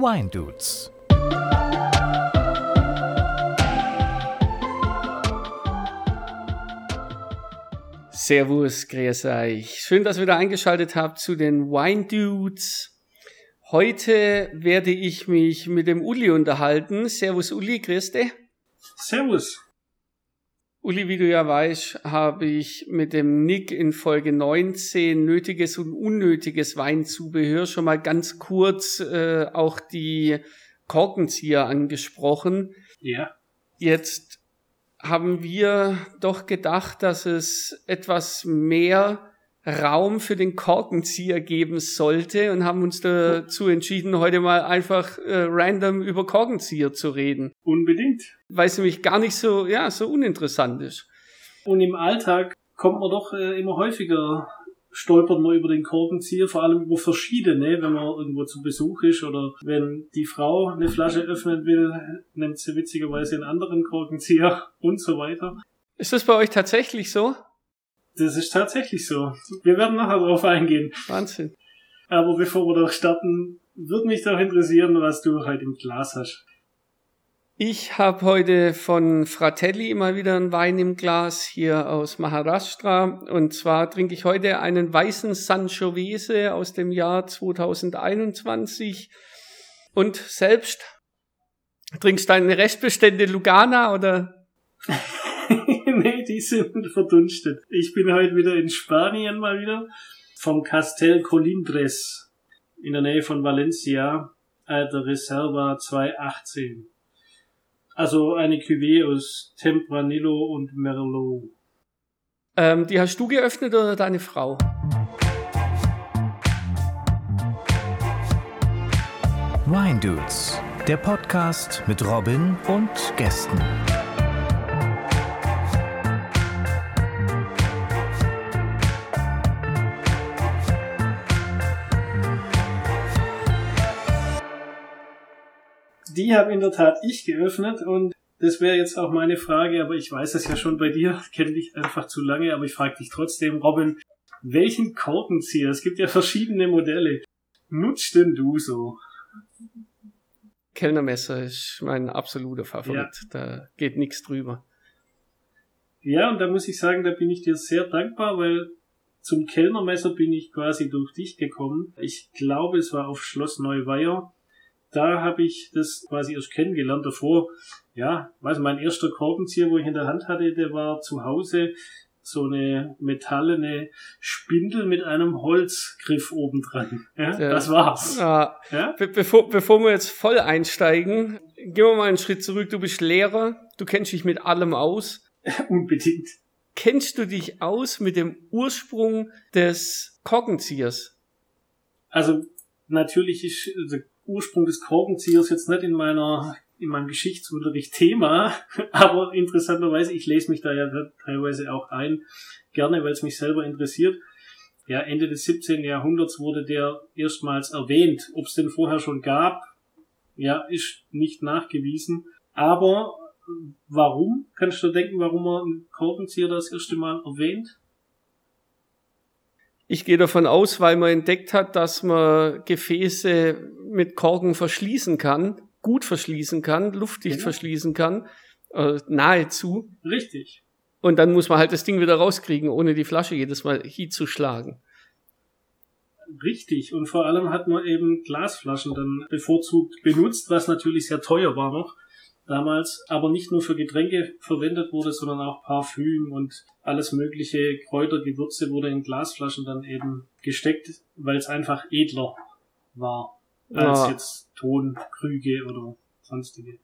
Wine Dudes. Servus, grüß euch. Schön, dass ihr wieder eingeschaltet habt zu den Wine Dudes. Heute werde ich mich mit dem Uli unterhalten. Servus Uli, grüß dich. Servus. Uli, wie du ja weißt, habe ich mit dem Nick in Folge 19 nötiges und unnötiges Weinzubehör schon mal ganz kurz äh, auch die Korkenzieher angesprochen. Ja. Jetzt haben wir doch gedacht, dass es etwas mehr Raum für den Korkenzieher geben sollte und haben uns dazu entschieden, heute mal einfach äh, random über Korkenzieher zu reden. Unbedingt. Weil es nämlich gar nicht so, ja, so uninteressant ist. Und im Alltag kommt man doch äh, immer häufiger, stolpert man über den Korkenzieher, vor allem über verschiedene, wenn man irgendwo zu Besuch ist oder wenn die Frau eine Flasche öffnen will, nimmt sie witzigerweise einen anderen Korkenzieher und so weiter. Ist das bei euch tatsächlich so? Das ist tatsächlich so. Wir werden nachher darauf eingehen. Wahnsinn. Aber bevor wir doch starten, würde mich doch interessieren, was du heute im Glas hast. Ich habe heute von Fratelli mal wieder einen Wein im Glas hier aus Maharashtra. Und zwar trinke ich heute einen weißen Sangiovese aus dem Jahr 2021. Und selbst trinkst du deine Restbestände Lugana oder? nee, die sind verdunstet. Ich bin heute wieder in Spanien mal wieder vom Castel Colindres in der Nähe von Valencia, alter Reserva 218. Also eine Cuvée aus Tempranillo und Merlot. Ähm, die hast du geöffnet oder deine Frau? Wine Dudes, der Podcast mit Robin und Gästen. Die habe in der Tat ich geöffnet und das wäre jetzt auch meine Frage, aber ich weiß es ja schon bei dir, kenne dich einfach zu lange, aber ich frage dich trotzdem, Robin, welchen Korkenzieher, es gibt ja verschiedene Modelle, nutzt denn du so? Kellnermesser ist mein absoluter Favorit. Ja. Da geht nichts drüber. Ja, und da muss ich sagen, da bin ich dir sehr dankbar, weil zum Kellnermesser bin ich quasi durch dich gekommen. Ich glaube, es war auf Schloss Neuweier da habe ich das quasi erst kennengelernt. Davor, ja, weiß mein erster Korkenzieher, wo ich in der Hand hatte, der war zu Hause so eine metallene Spindel mit einem Holzgriff obendran. Ja, ja. Das war's. Ja. ja? Be bevor, bevor wir jetzt voll einsteigen, gehen wir mal einen Schritt zurück. Du bist Lehrer, du kennst dich mit allem aus. Unbedingt. Kennst du dich aus mit dem Ursprung des Korkenziehers? Also natürlich ist also Ursprung des Korkenziehers jetzt nicht in meiner in meinem Geschichtsunterricht Thema, aber interessanterweise, ich lese mich da ja teilweise auch ein, gerne, weil es mich selber interessiert. Ja, Ende des 17. Jahrhunderts wurde der erstmals erwähnt. Ob es den vorher schon gab, ja, ist nicht nachgewiesen. Aber warum? Kannst du denken, warum er einen Korkenzieher das erste Mal erwähnt? Ich gehe davon aus, weil man entdeckt hat, dass man Gefäße mit Korken verschließen kann, gut verschließen kann, luftdicht genau. verschließen kann, äh, nahezu. Richtig. Und dann muss man halt das Ding wieder rauskriegen, ohne die Flasche jedes Mal hinzuschlagen. Richtig. Und vor allem hat man eben Glasflaschen dann bevorzugt benutzt, was natürlich sehr teuer war noch damals, aber nicht nur für Getränke verwendet wurde, sondern auch Parfüm und alles mögliche Kräuter, Gewürze wurde in Glasflaschen dann eben gesteckt, weil es einfach edler war als ja. jetzt Tonkrüge oder sonstige.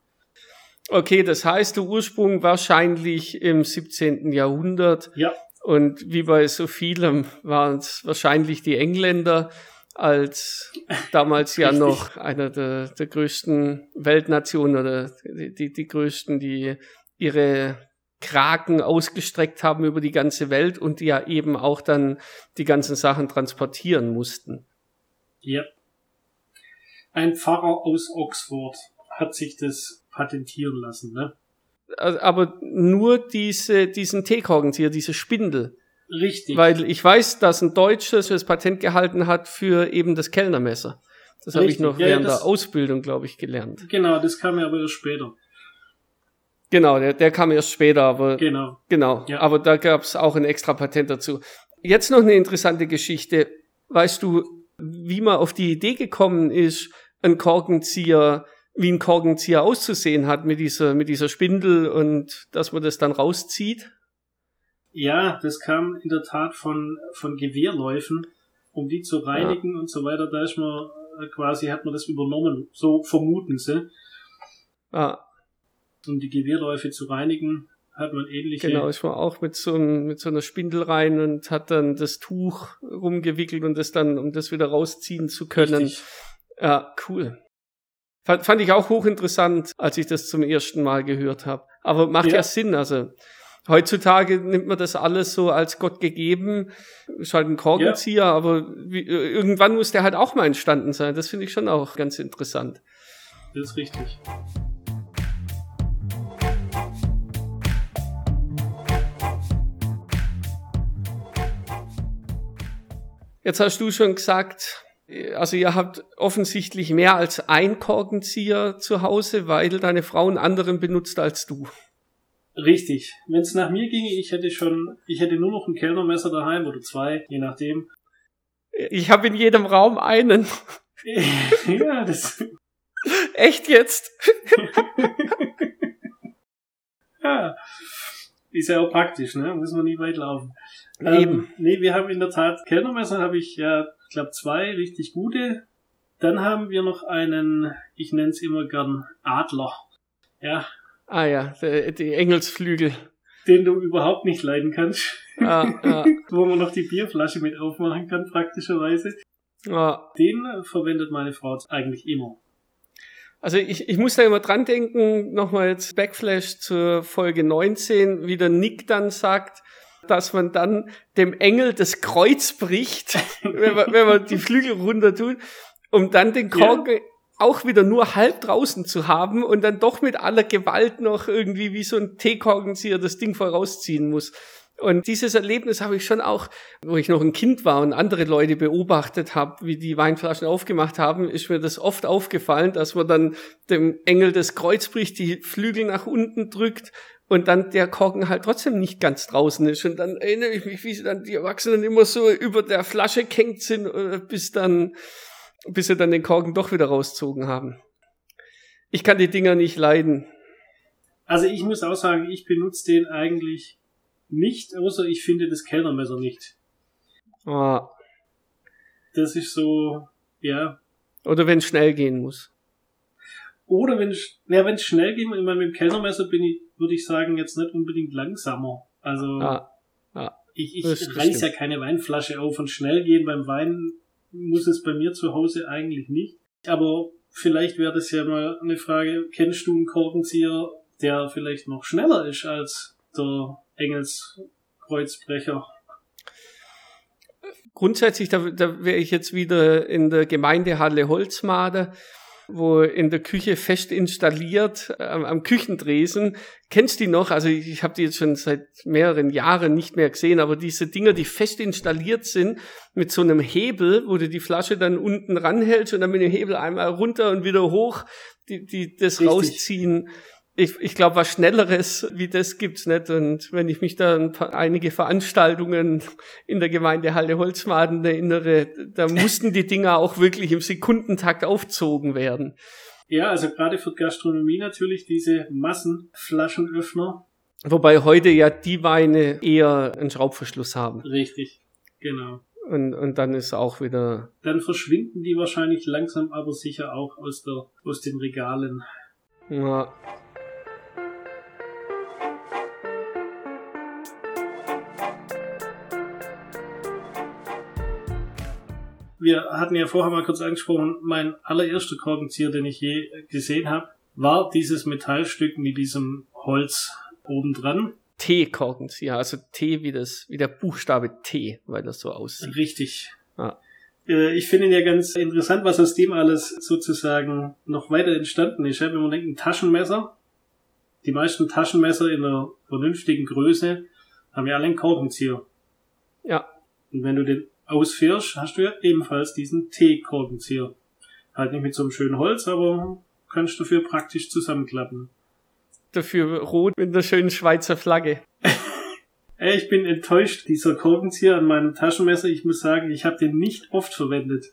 Okay, das heißt, der Ursprung wahrscheinlich im 17. Jahrhundert. Ja. Und wie bei so vielem waren es wahrscheinlich die Engländer, als damals ja noch einer der, der größten Weltnationen oder die, die, die größten, die ihre Kraken ausgestreckt haben über die ganze Welt und die ja eben auch dann die ganzen Sachen transportieren mussten. Ja. Ein Pfarrer aus Oxford hat sich das patentieren lassen, ne? Aber nur diese, diesen Teekorkenzieher, diese Spindel. Richtig. Weil ich weiß, dass ein Deutsches das Patent gehalten hat für eben das Kellnermesser. Das habe ich noch Ja, ja, während das- der Ausbildung, glaube ich, gelernt. Genau, das kam ja aber erst später. Genau, der, der kam erst später, aber Genau. genau. Ja. Aber da gab es auch ein extra Patent dazu. Jetzt noch eine interessante Geschichte. Weißt du, wie man auf die Idee gekommen ist, ein Korkenzieher, wie ein Korkenzieher auszusehen hat mit dieser, mit dieser Spindel und dass man das dann rauszieht? Ja, das kam in der Tat von, von Gewehrläufen, um die zu reinigen und so weiter. Da ist man äh, quasi, hat man das übernommen. So vermuten sie. Ah, Um die Gewehrläufe zu reinigen, hat man ähnliche. genau, ist man auch mit so, einem, mit so einer Spindel rein und hat dann das Tuch rumgewickelt und das dann, um das wieder rausziehen zu können. Richtig. Ja, cool. Fand, fand ich auch hochinteressant, als ich das zum ersten Mal gehört habe. Aber macht ja. Ja. Sinn. Also heutzutage nimmt man das alles so als Gott gegeben. Ist halt ein Korkenzieher, aber wie, äh, irgendwann muss der halt auch mal entstanden sein. Das finde ich schon auch ganz interessant. Das ist richtig. Jetzt hast du schon gesagt, äh, also ihr habt offensichtlich mehr als ein Korkenzieher zu Hause, weil deine Frau einen anderen benutzt als du. Richtig. Wenn es nach mir ginge, ich hätte schon, ich hätte nur noch ein Kellnermesser daheim oder zwei, je nachdem. Ich habe in jedem Raum einen. ja, das. Echt jetzt? ja. Ist ja auch praktisch, ne? Muss man nie weit laufen. Eben. Ähm, nee, wir haben in der Tat Kellnermesser habe ich ja, ich glaube zwei richtig gute. Dann haben wir noch einen, ich nenne es immer gern Adler. Ja, Ah ja, die, Engelsflügel. den du überhaupt nicht leiden kannst. Ah, ah, Wo man noch die Bierflasche mit aufmachen kann, praktischerweise. ah. Den äh, verwendet meine Frau eigentlich immer. Also ich, ich muss da immer dran denken, nochmal jetzt Backflash zur Folge 19, wie der Nick dann sagt, dass man dann dem Engel das Kreuz bricht, wenn man, wenn man die Flügel runter tut, um dann den Korken auch wieder nur halb draußen zu haben und dann doch mit aller Gewalt noch irgendwie wie so ein Teekorkenzieher das Ding vorausziehen muss. Und dieses Erlebnis habe ich schon auch, wo ich noch ein Kind war und andere Leute beobachtet habe, wie die Weinflaschen aufgemacht haben, ist mir das oft aufgefallen, dass man dann dem Engel das Kreuz bricht, die Flügel nach unten drückt und dann der Korken halt trotzdem nicht ganz draußen ist. Und dann erinnere ich mich, wie sie dann die Erwachsenen immer so über der Flasche gehängt sind, äh, bis dann, bis sie dann den Korken doch wieder rauszogen haben. Ich kann die Dinger nicht leiden. Also ich muss auch sagen, ich benutze den eigentlich nicht, außer ich finde das Kellnermesser nicht. Ah. Das ist so, ja. Oder wenn es schnell gehen muss. Oder wenn es ja, wenn es schnell geht, ich meine, mit dem Kellnermesser bin ich, würde ich sagen, jetzt nicht unbedingt langsamer. Also Ah. ich, ich das reiß ja keine Weinflasche auf und schnell gehen beim Wein muss es bei mir zu Hause eigentlich nicht. Aber vielleicht wäre das ja mal eine Frage, kennst du einen Korkenzieher, der vielleicht noch schneller ist als der Engelskreuzbrecher? Grundsätzlich, da, da wäre ich jetzt wieder in der Gemeindehalle Holzmade, wo in der Küche fest installiert, am, am Küchendresen. Kennst du die noch? Also ich, ich habe die jetzt schon seit mehreren Jahren nicht mehr gesehen, aber diese Dinger, die fest installiert sind, mit so einem Hebel, wo du die Flasche dann unten ranhältst und dann mit dem Hebel einmal runter und wieder hoch, die, die das Richtig. rausziehen. Ich, ich glaube, was Schnelleres wie das gibt's nicht. Und wenn ich mich da an ein paar, einige Veranstaltungen in der Gemeindehalle Holzmaden erinnere, da mussten die Dinger auch wirklich im Sekundentakt aufzogen werden. Ja, also gerade für Gastronomie natürlich diese Massenflaschenöffner. Wobei heute ja die Weine eher einen Schraubverschluss haben. Richtig, genau. Und, und dann ist auch wieder, Dann verschwinden die wahrscheinlich langsam, aber sicher auch aus, der, aus den Regalen. ja, Wir hatten ja vorher mal kurz angesprochen, mein allererster Korkenzieher, den ich je gesehen habe, war dieses Metallstück mit diesem Holz obendran. T-Korkenzieher, also T wie das, wie der Buchstabe T, weil das so aussieht. Richtig. Ja. Äh, Ich finde ihn ja ganz interessant, was aus dem alles sozusagen noch weiter entstanden ist. Wenn man denkt, ein Taschenmesser, die meisten Taschenmesser in einer vernünftigen Größe haben ja alle einen Korkenzieher. Ja, Und wenn du den ausfährst, hast du ja ebenfalls diesen T-Korkenzieher. Halt nicht mit so einem schönen Holz, aber kannst dafür praktisch zusammenklappen. Dafür rot mit einer schönen Schweizer Flagge. Ey, ich bin enttäuscht, dieser Korkenzieher an meinem Taschenmesser. Ich muss sagen, ich habe den nicht oft verwendet.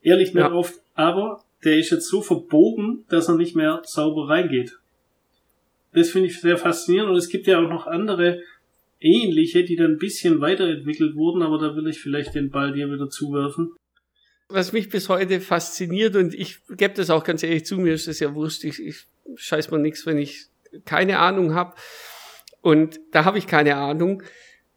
Ehrlich nicht ja. oft, aber der ist jetzt so verbogen, dass er nicht mehr sauber reingeht. Das finde ich sehr faszinierend und es gibt ja auch noch andere ähnliche, die dann ein bisschen weiterentwickelt wurden, aber da will ich vielleicht den Ball dir wieder zuwerfen. Was mich bis heute fasziniert und ich gebe das auch ganz ehrlich zu, mir ist das ja wurscht, ich, ich scheiß mir nichts, wenn ich keine Ahnung habe. Und da habe ich keine Ahnung.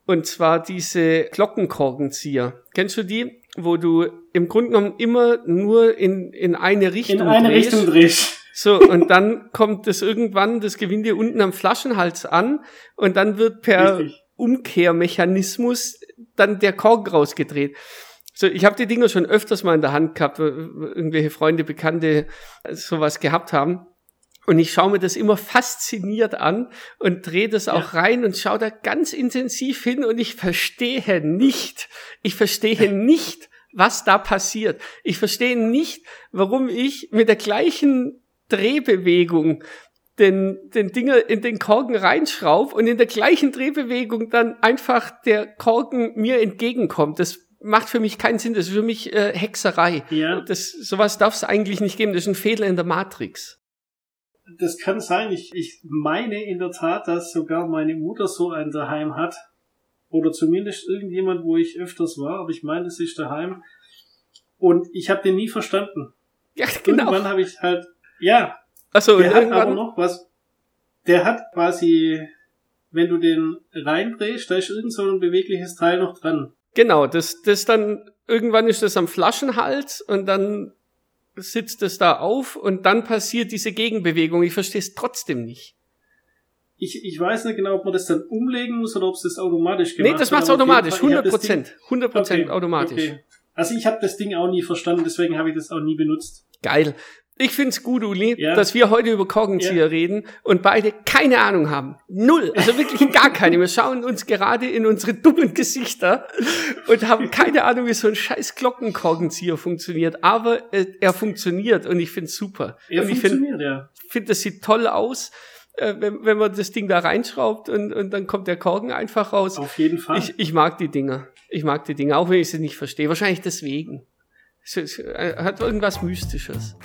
Und zwar diese Glockenkorkenzieher. Kennst du die? Wo du im Grunde genommen immer nur in, in eine Richtung In eine drehst. Richtung drehst. So, und dann kommt das irgendwann, das Gewinde unten am Flaschenhals an und dann wird per Richtig. Umkehrmechanismus dann der Korken rausgedreht. So, ich habe die Dinger schon öfters mal in der Hand gehabt, irgendwelche Freunde, Bekannte sowas gehabt haben. Und ich schaue mir das immer fasziniert an und drehe das auch ja. rein und schaue da ganz intensiv hin und ich verstehe nicht, ich verstehe nicht, was da passiert. Ich verstehe nicht, warum ich mit der gleichen Drehbewegung den, den Dinger in den Korken reinschraub und in der gleichen Drehbewegung dann einfach der Korken mir entgegenkommt. Das macht für mich keinen Sinn. Das ist für mich äh, Hexerei. Ja. Das, sowas darf es eigentlich nicht geben. Das ist ein Fehler in der Matrix. Das kann sein. Ich, ich meine in der Tat, dass sogar meine Mutter so einen daheim hat. Oder zumindest irgendjemand, wo ich öfters war. Aber ich meine, das ist daheim. Und ich habe den nie verstanden. Ja, genau. Irgendwann habe ich halt ja. Achso, der hat aber noch was. Der hat quasi, wenn du den reindrehst, da ist irgend so ein bewegliches Teil noch dran. Genau, das, das dann, irgendwann ist das am Flaschenhals und dann sitzt es da auf und dann passiert diese Gegenbewegung. Ich verstehe es trotzdem nicht. Ich, ich weiß nicht genau, ob man das dann umlegen muss oder ob es das automatisch gemacht Nee, das macht's automatisch, 100 Prozent. 100 Prozent okay, automatisch. Okay. Also ich habe das Ding auch nie verstanden, deswegen habe ich das auch nie benutzt. Geil. Ich find's gut, Uli, ja. dass wir heute über Korkenzieher ja. reden und beide keine Ahnung haben. Null. Also wirklich gar keine. Wir schauen uns gerade in unsere dummen Gesichter und haben keine Ahnung, wie so ein scheiß Glockenkorkenzieher funktioniert. Aber äh, er funktioniert und ich find's super. Er und funktioniert, find, ja. finde, das sieht toll aus. Äh, wenn, wenn man das Ding da reinschraubt und, und dann kommt der Korken einfach raus. Auf jeden Fall. Ich, ich mag die Dinger. Ich mag die Dinger, auch wenn ich sie nicht verstehe. Wahrscheinlich deswegen. Es, es hat irgendwas Mystisches.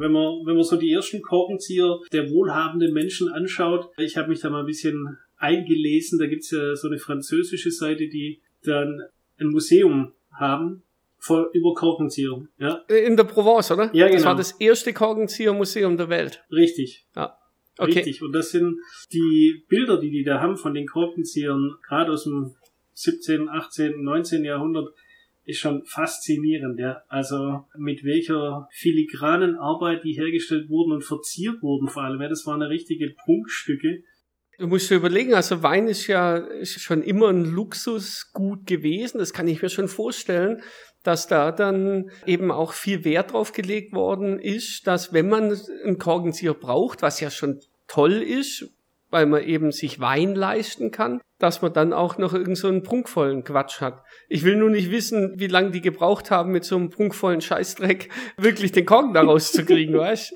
Wenn man, wenn man so die ersten Korkenzieher der wohlhabenden Menschen anschaut, ich habe mich da mal ein bisschen eingelesen, da gibt's ja so eine französische Seite, die dann ein Museum haben voll über Korkenzieher. Ja? In der Provence, oder? Ja, genau. Das war das erste Korkenzieher-Museum der Welt. Richtig. Ja. Okay. Richtig. Und das sind die Bilder, die die da haben von den Korkenziehern, gerade aus dem 17., 18., 19. Jahrhundert, ist schon faszinierend, ja. Also mit welcher filigranen Arbeit die hergestellt wurden und verziert wurden vor allem. Ja, das waren richtige Prunkstücke. Du musst dir überlegen, also Wein ist ja schon immer ein Luxusgut gewesen, das kann ich mir schon vorstellen, dass da dann eben auch viel Wert drauf gelegt worden ist, dass wenn man einen Korkenzieher braucht, was ja schon toll ist, weil man eben sich Wein leisten kann, dass man dann auch noch irgend so einen prunkvollen Quatsch hat. Ich will nur nicht wissen, wie lange die gebraucht haben, mit so einem prunkvollen Scheißdreck wirklich den Korken da rauszukriegen, weißt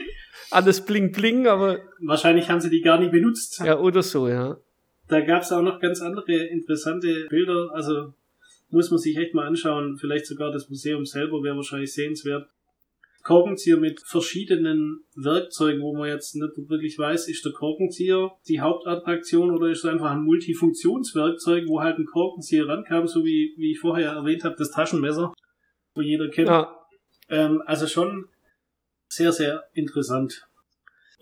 Alles bling bling, aber. Wahrscheinlich haben sie die gar nicht benutzt. Ja, oder so, ja. Da gab es auch noch ganz andere interessante Bilder, also muss man sich echt mal anschauen. Vielleicht sogar das Museum selber wäre wahrscheinlich sehenswert. Korkenzieher mit verschiedenen Werkzeugen, wo man jetzt nicht wirklich weiß, ist der Korkenzieher die Hauptattraktion oder ist es einfach ein Multifunktionswerkzeug, wo halt ein Korkenzieher rankam, so wie, wie ich vorher erwähnt habe, das Taschenmesser, wo jeder kennt. Ja. Ähm, also schon sehr, sehr interessant.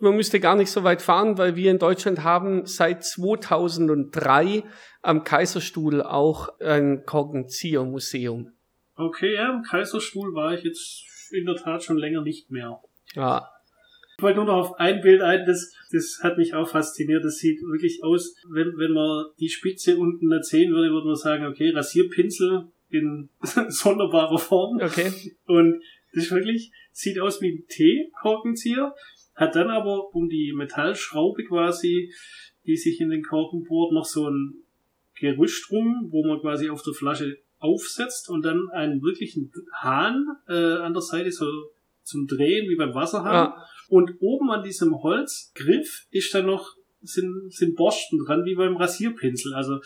Man müsste gar nicht so weit fahren, weil wir in Deutschland haben seit 2003 am Kaiserstuhl auch ein Korkenziehermuseum. Okay, ja, im Kaiserstuhl war ich jetzt in der Tat schon länger nicht mehr. Ja. Ich wollte nur noch auf ein Bild ein, das, das hat mich auch fasziniert. Das sieht wirklich aus, wenn, wenn man die Spitze unten sehen würde, würde man sagen, okay, Rasierpinsel in sonderbarer Form. Okay. Und das ist wirklich, sieht aus wie ein T-Korkenzieher. hat dann aber um die Metallschraube quasi, die sich in den Korken bohrt, noch so ein Gerüst rum, wo man quasi auf der Flasche aufsetzt und dann einen wirklichen Hahn äh, an der Seite so zum Drehen wie beim Wasserhahn. Ja. Und oben an diesem Holzgriff ist dann noch sind, sind Borsten dran wie beim Rasierpinsel. Also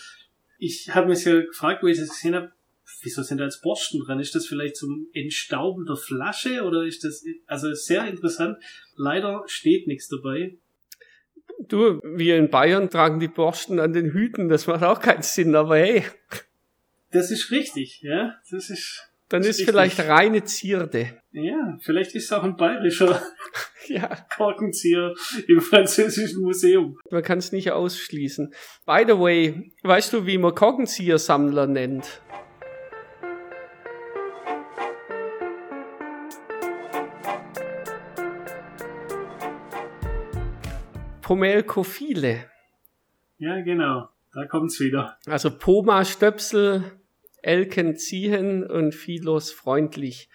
ich habe mich ja gefragt, wo ich das gesehen habe, wieso sind da jetzt Borsten dran? Ist das vielleicht zum Entstauben der Flasche oder ist das, also sehr interessant. Leider steht nichts dabei. Du, wir in Bayern tragen die Borsten an den Hüten, das macht auch keinen Sinn, aber hey. Das ist richtig, ja. Das ist. Dann ist, ist vielleicht reine Zierde. Ja, vielleicht ist es auch ein bayerischer ja. Korkenzieher im französischen Museum. Man kann es nicht ausschließen. By the way, weißt du, wie man Korkenziehersammler nennt? Pomelkophile. Ja, genau. Da kommt's wieder. Also Poma Stöpsel, Elken ziehen und Philos freundlich.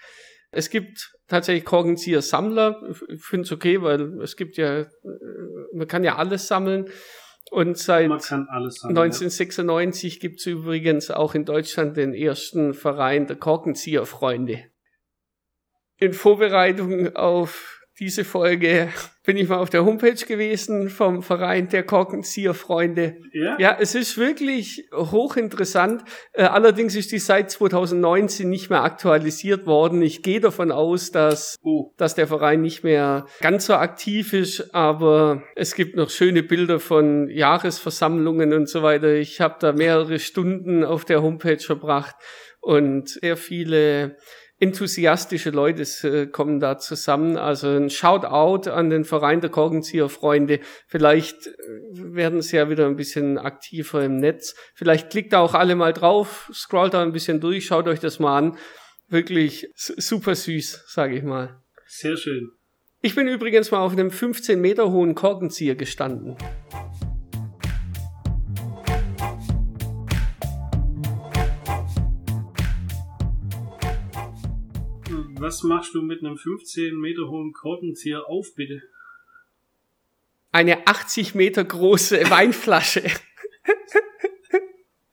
Es gibt tatsächlich Korkenzieher Sammler. Ich finde es okay, weil es gibt ja, äh, man kann ja alles sammeln. Und seit sammeln, 1996 ja. gibt es übrigens auch in Deutschland den ersten Verein der Korkenzieherfreunde. In Vorbereitung auf diese Folge bin ich mal auf der Homepage gewesen vom Verein der Korkenzieher-Freunde. Ja? ja, es ist wirklich hochinteressant. Äh, allerdings ist die seit 2019 nicht mehr aktualisiert worden. Ich gehe davon aus, dass, oh. dass der Verein nicht mehr ganz so aktiv ist, aber es gibt noch schöne Bilder von Jahresversammlungen und so weiter. Ich habe da mehrere Stunden auf der Homepage verbracht und sehr viele enthusiastische Leute äh, kommen da zusammen. Also ein Shoutout an den Verein der Korkenzieher-Freunde. Vielleicht äh, werden sie ja wieder ein bisschen aktiver im Netz. Vielleicht klickt da auch alle mal drauf, scrollt da ein bisschen durch, schaut euch das mal an. Wirklich super süß, sage ich mal. Sehr schön. Ich bin übrigens mal auf einem 15 Meter hohen Korkenzieher gestanden. Was machst du mit einem 15 Meter hohen Korkenzieher auf, bitte? Eine 80 Meter große Weinflasche.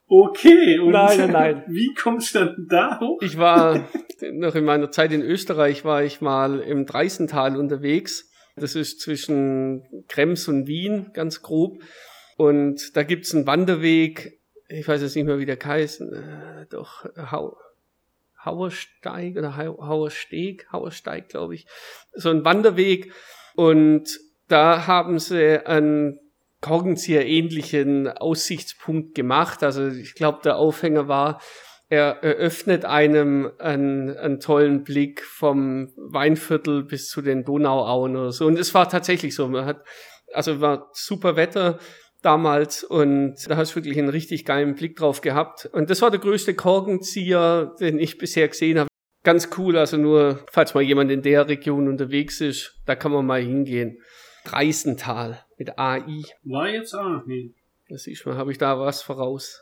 Okay, und nein, nein, nein. wie kommst du dann da hoch? Ich war noch in meiner Zeit in Österreich, war ich mal im Dreisental unterwegs. Das ist zwischen Krems und Wien, ganz grob. Und da gibt's einen Wanderweg, ich weiß jetzt nicht mehr, wie der heißt, äh, doch, Hau, Hauersteig oder Hauersteg, Hauersteig, glaube ich, so ein Wanderweg. Und da haben sie einen Korkenzieher ähnlichen Aussichtspunkt gemacht. Also ich glaube, der Aufhänger war, er eröffnet einem einen, einen tollen Blick vom Weinviertel bis zu den Donauauen oder so. Und es war tatsächlich so. Man hat, also war super Wetter damals und da hast du wirklich einen richtig geilen Blick drauf gehabt. Und das war der größte Korkenzieher, den ich bisher gesehen habe. Ganz cool, also nur, falls mal jemand in der Region unterwegs ist, da kann man mal hingehen. Dreisental mit AI. War jetzt auch noch nie. Das ist mal, habe ich da was voraus.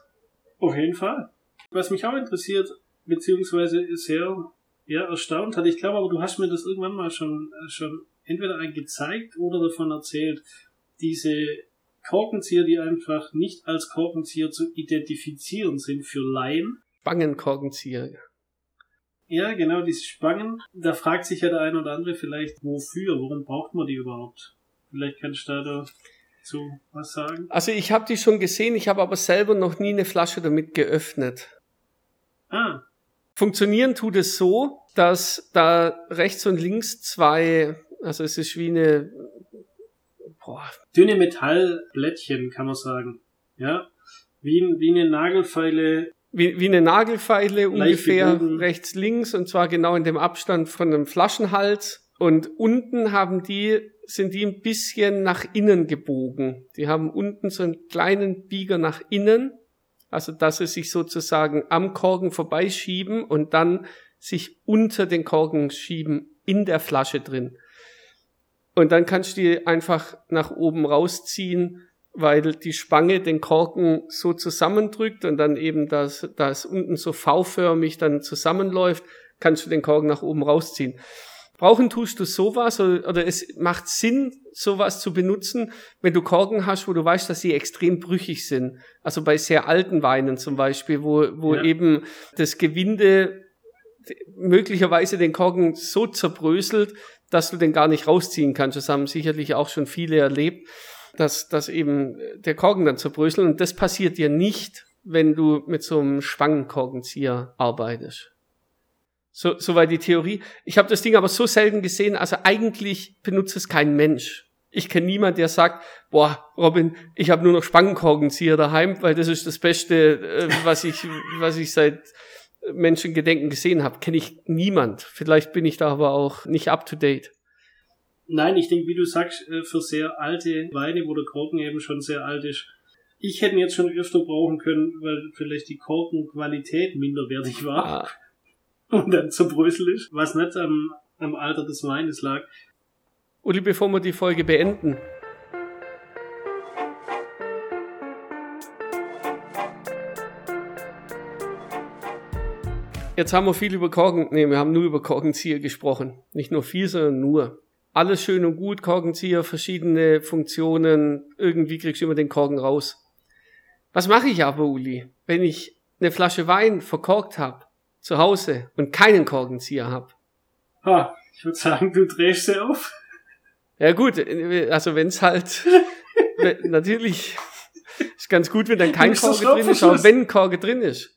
Auf jeden Fall. Was mich auch interessiert, beziehungsweise sehr ja, erstaunt hat, ich glaube aber, du hast mir das irgendwann mal schon, schon entweder ein gezeigt oder davon erzählt, diese Korkenzieher, die einfach nicht als Korkenzieher zu identifizieren sind für Laien. Spangenkorkenzieher. Ja, genau, diese Spangen. Da fragt sich ja der eine oder andere vielleicht, wofür, warum braucht man die überhaupt? Vielleicht kannst du da dazu was sagen. Also ich habe die schon gesehen, ich habe aber selber noch nie eine Flasche damit geöffnet. Ah. Funktionieren tut es so, dass da rechts und links zwei, also es ist wie eine boah, dünne Metallblättchen, kann man sagen. Ja. Wie, wie eine Nagelfeile. Wie, wie eine Nagelfeile ungefähr gebogen. rechts, links und zwar genau in dem Abstand von einem Flaschenhals. Und unten haben die, sind die ein bisschen nach innen gebogen. Die haben unten so einen kleinen Bieger nach innen. Also, dass sie sich sozusagen am Korken vorbeischieben und dann sich unter den Korken schieben in der Flasche drin. Und dann kannst du die einfach nach oben rausziehen, weil die Spange den Korken so zusammendrückt und dann eben das, das unten so V-förmig dann zusammenläuft, kannst du den Korken nach oben rausziehen. Brauchen tust du sowas oder, oder es macht Sinn, sowas zu benutzen, wenn du Korken hast, wo du weißt, dass sie extrem brüchig sind. Also bei sehr alten Weinen zum Beispiel, wo, wo ja. eben das Gewinde möglicherweise den Korken so zerbröselt, dass du den gar nicht rausziehen kannst. Das haben sicherlich auch schon viele erlebt, dass, dass eben der Korken dann zerbröselt. Und das passiert dir nicht, wenn du mit so einem Schwangenkorkenzieher arbeitest. So, so war die Theorie. Ich habe das Ding aber so selten gesehen, also eigentlich benutzt es kein Mensch. Ich kenne niemand, der sagt, boah, Robin, ich habe nur noch Spangenkorkenzieher daheim, weil das ist das Beste, äh, was ich, was ich seit Menschengedenken gesehen habe. Kenne ich niemand. Vielleicht bin ich da aber auch nicht up to date. Nein, ich denke, wie du sagst, äh, für sehr alte Weine, wo der Korken eben schon sehr alt ist, ich hätte ihn jetzt schon öfter brauchen können, weil vielleicht die Korkenqualität minderwertig war. Ah und dann zerbröselt ist, was nicht am, am Alter des Weines lag. Uli, bevor wir die Folge beenden, Jetzt haben wir viel über Korken, nee, wir haben nur über Korkenzieher gesprochen. Nicht nur viel, sondern nur. Alles schön und gut, Korkenzieher, verschiedene Funktionen, irgendwie kriegst du immer den Korken raus. Was mache ich aber, Uli, wenn ich eine Flasche Wein verkorkt habe zu Hause und keinen Korkenzieher habe. Ha, ich würde sagen, du drehst sie auf. Ja gut, also wenn's halt natürlich ist ganz gut, wenn dann kein Korke drin ist, aber wenn ein Korke drin ist.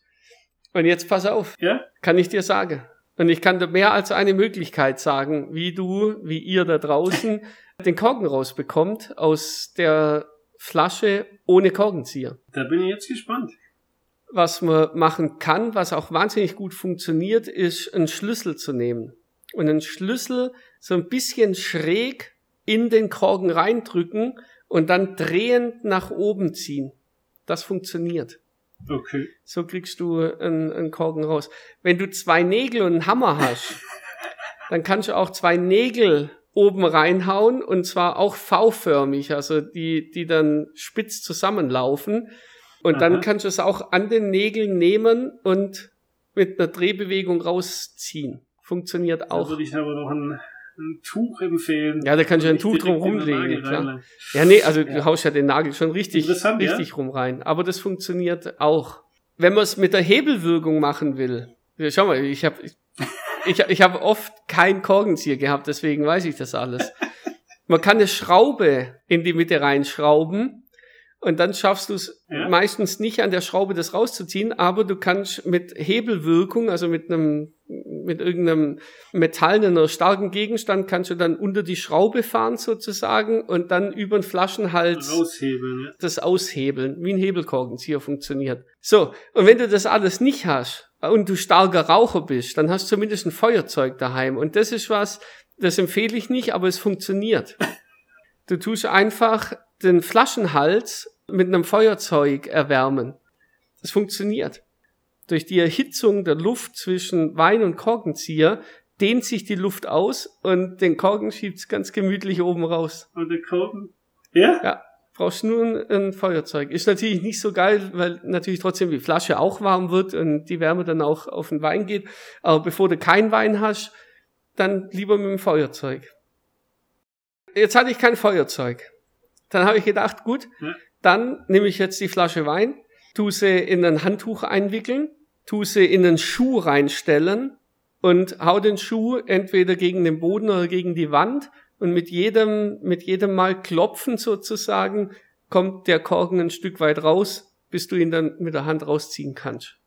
Und jetzt pass auf, ja? kann ich dir sagen. Und ich kann dir mehr als eine Möglichkeit sagen, wie du, wie ihr da draußen den Korken rausbekommt aus der Flasche ohne Korkenzieher. Da bin ich jetzt gespannt was man machen kann, was auch wahnsinnig gut funktioniert, ist einen Schlüssel zu nehmen und einen Schlüssel so ein bisschen schräg in den Korken reindrücken und dann drehend nach oben ziehen. Das funktioniert. Okay. So kriegst du einen, einen Korken raus. Wenn du zwei Nägel und einen Hammer hast, dann kannst du auch zwei Nägel oben reinhauen und zwar auch V-förmig, also die, die dann spitz zusammenlaufen und Aha. dann kannst du es auch an den Nägeln nehmen und mit einer Drehbewegung rausziehen. Funktioniert auch. Da würde ich aber noch ein, ein Tuch empfehlen. Ja, da kannst du ein Tuch drum rumlegen. Klar. Ja, nee, also ja. du haust ja den Nagel schon richtig, richtig ja? rum rein. Aber das funktioniert auch. Wenn man es mit der Hebelwirkung machen will, schau mal, ich habe ich, ich hab oft kein Korkenzieher gehabt, deswegen weiß ich das alles. Man kann eine Schraube in die Mitte reinschrauben und dann schaffst du es ja. meistens nicht an der Schraube das rauszuziehen, aber du kannst mit Hebelwirkung, also mit einem mit irgendeinem metallenen oder starken Gegenstand kannst du dann unter die Schraube fahren sozusagen und dann über den Flaschenhals Aushebeln, ja. das aushebeln, wie ein Hebelkorkenzieher funktioniert. So, und wenn du das alles nicht hast und du starker Raucher bist, dann hast du zumindest ein Feuerzeug daheim und das ist was, das empfehle ich nicht, aber es funktioniert. Du tust einfach den Flaschenhals mit einem Feuerzeug erwärmen. Das funktioniert. Durch die Erhitzung der Luft zwischen Wein und Korkenzieher dehnt sich die Luft aus und den Korken schiebt's ganz gemütlich oben raus. Und der Korken? Ja? Ja. Brauchst nur ein, Feuerzeug. Ist natürlich nicht so geil, weil natürlich trotzdem die Flasche auch warm wird und die Wärme dann auch auf den Wein geht. Aber bevor du kein Wein hast, dann lieber mit dem Feuerzeug. Jetzt hatte ich kein Feuerzeug. Dann habe ich gedacht, gut, ja. dann nehme ich jetzt die Flasche Wein, tu sie in ein Handtuch einwickeln, tu sie in einen Schuh reinstellen und hau den Schuh entweder gegen den Boden oder gegen die Wand und mit jedem, mit jedem Mal klopfen sozusagen kommt der Korken ein Stück weit raus, bis du ihn dann mit der Hand rausziehen kannst.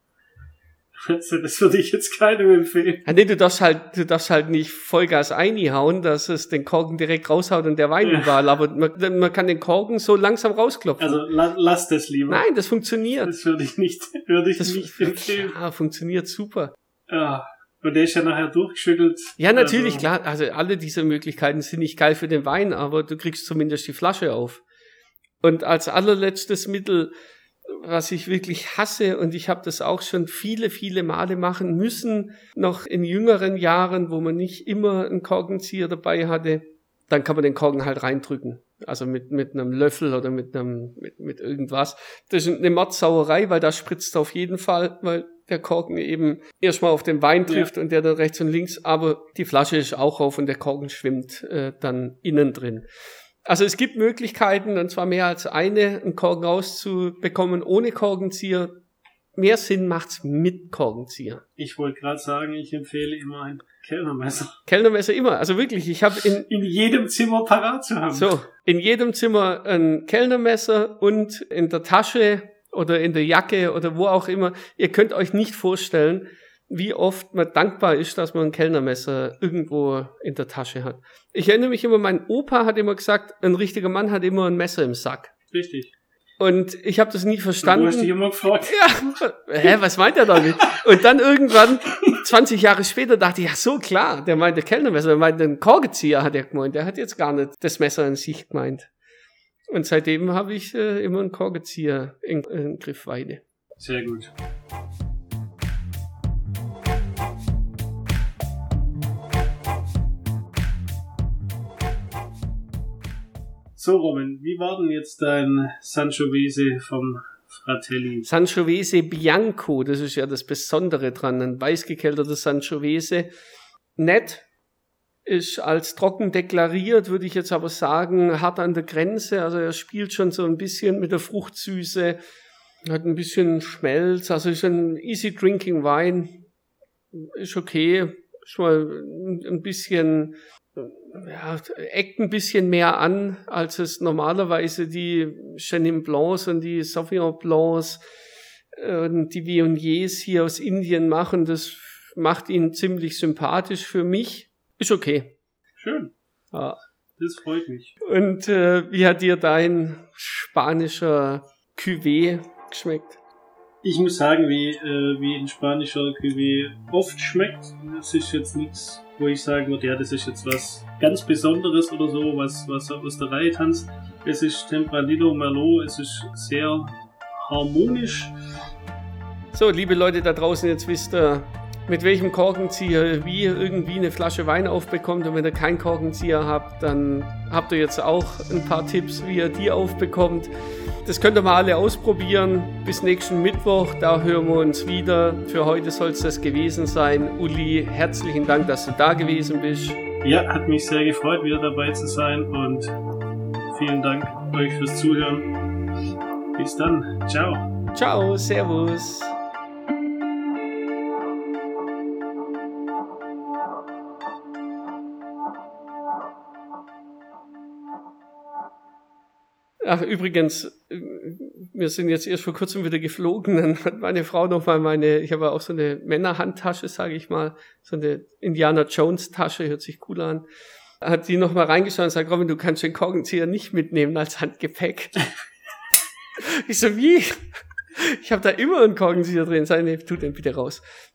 Also das würde ich jetzt keinem empfehlen. Ja, nee, du darfst halt, du darfst halt nicht Vollgas einhauen, dass es den Korken direkt raushaut und der Wein ja. überall. Aber man, man, kann den Korken so langsam rausklopfen. Also la, lass das lieber. Nein, das funktioniert. Das würde ich nicht, würde ich das nicht empfehlen. Ja, funktioniert super. Ja. Und der ist ja nachher durchgeschüttelt. Ja, natürlich, also. klar. Also alle diese Möglichkeiten sind nicht geil für den Wein, aber du kriegst zumindest die Flasche auf. Und als allerletztes Mittel was ich wirklich hasse und ich habe das auch schon viele, viele Male machen müssen, noch in jüngeren Jahren, wo man nicht immer einen Korkenzieher dabei hatte, dann kann man den Korken halt reindrücken. also mit, mit einem Löffel oder mit einem, mit, mit irgendwas. Das ist eine Mordsauerei, weil da spritzt auf jeden Fall, weil der Korken eben erstmal auf den Wein trifft ja. und der dann rechts und links, aber die Flasche ist auch auf und der Korken schwimmt äh, dann innen drin. Also es gibt Möglichkeiten, und zwar mehr als eine, einen Korken rauszubekommen ohne Korkenzieher. Mehr Sinn macht's mit Korkenzieher. Ich wollte gerade sagen, ich empfehle immer ein Kellnermesser. Kellnermesser immer. Also wirklich, ich habe in in jedem Zimmer parat zu haben. So, in jedem Zimmer ein Kellnermesser und in der Tasche oder in der Jacke oder wo auch immer. Ihr könnt euch nicht vorstellen, wie oft man dankbar ist, dass man ein Kellnermesser irgendwo in der Tasche hat. Ich erinnere mich immer, mein Opa hat immer gesagt, ein richtiger Mann hat immer ein Messer im Sack. Richtig. Und ich habe das nie verstanden. Du hast dich immer gefragt. Ja, hä, was meint er damit? Und dann irgendwann, 20 Jahre später, dachte ich, ja so klar, der meinte Kellnermesser, der meinte einen Korkenzieher, hat er gemeint. Der hat jetzt gar nicht das Messer in sich gemeint. Und seitdem habe ich äh, immer einen Korkenzieher in, in Griffweite. Sehr gut. So, Robin, wie war denn jetzt dein Sangiovese vom Fratelli? Sangiovese Bianco, das ist ja das Besondere dran, ein weißgekelterter Sangiovese. Nett, ist als trocken deklariert, würde ich jetzt aber sagen, hart an der Grenze. Also er spielt schon so ein bisschen mit der Fruchtsüße, hat ein bisschen Schmelz, also ist ein easy drinking Wein, ist okay, schon mal ein bisschen ja, eckt ein bisschen mehr an, als es normalerweise die Chenin Blancs und die Sauvignon Blancs und die Viogniers hier aus Indien machen. Das macht ihn ziemlich sympathisch für mich. Ist okay. Schön. Ja. Das freut mich. Und äh, wie hat dir dein spanischer Cuvée geschmeckt? Ich muss sagen, wie, äh, wie ein spanischer Cuvée oft schmeckt. Das ist jetzt nichts wo ich sagen würde, ja, das ist jetzt was ganz Besonderes oder so, was, was aus der Reihe tanzt. Es ist Tempranillo Merlot, es ist sehr harmonisch. So, liebe Leute da draußen, jetzt wisst ihr, mit welchem Korkenzieher wie irgendwie eine Flasche Wein aufbekommt. Und wenn ihr keinen Korkenzieher habt, dann habt ihr jetzt auch ein paar Tipps, wie ihr die aufbekommt. Das könnt ihr mal alle ausprobieren. Bis nächsten Mittwoch, da hören wir uns wieder. Für heute soll es das gewesen sein. Uli, herzlichen Dank, dass du da gewesen bist. Ja, hat mich sehr gefreut, wieder dabei zu sein und vielen Dank euch fürs Zuhören. Bis dann. Ciao. Ciao, Servus. Ach, übrigens, wir sind jetzt erst vor kurzem wieder geflogen. Dann hat meine Frau nochmal meine, ich habe auch so eine Männerhandtasche, sage ich mal, so eine Indiana Jones Tasche, hört sich cool an. Hat die nochmal reingeschaut und sagt, Robin, du kannst den Korkenzieher nicht mitnehmen als Handgepäck. ich so, wie? Ich habe da immer einen Korkenzieher drin. Sag, nee, tu den bitte raus.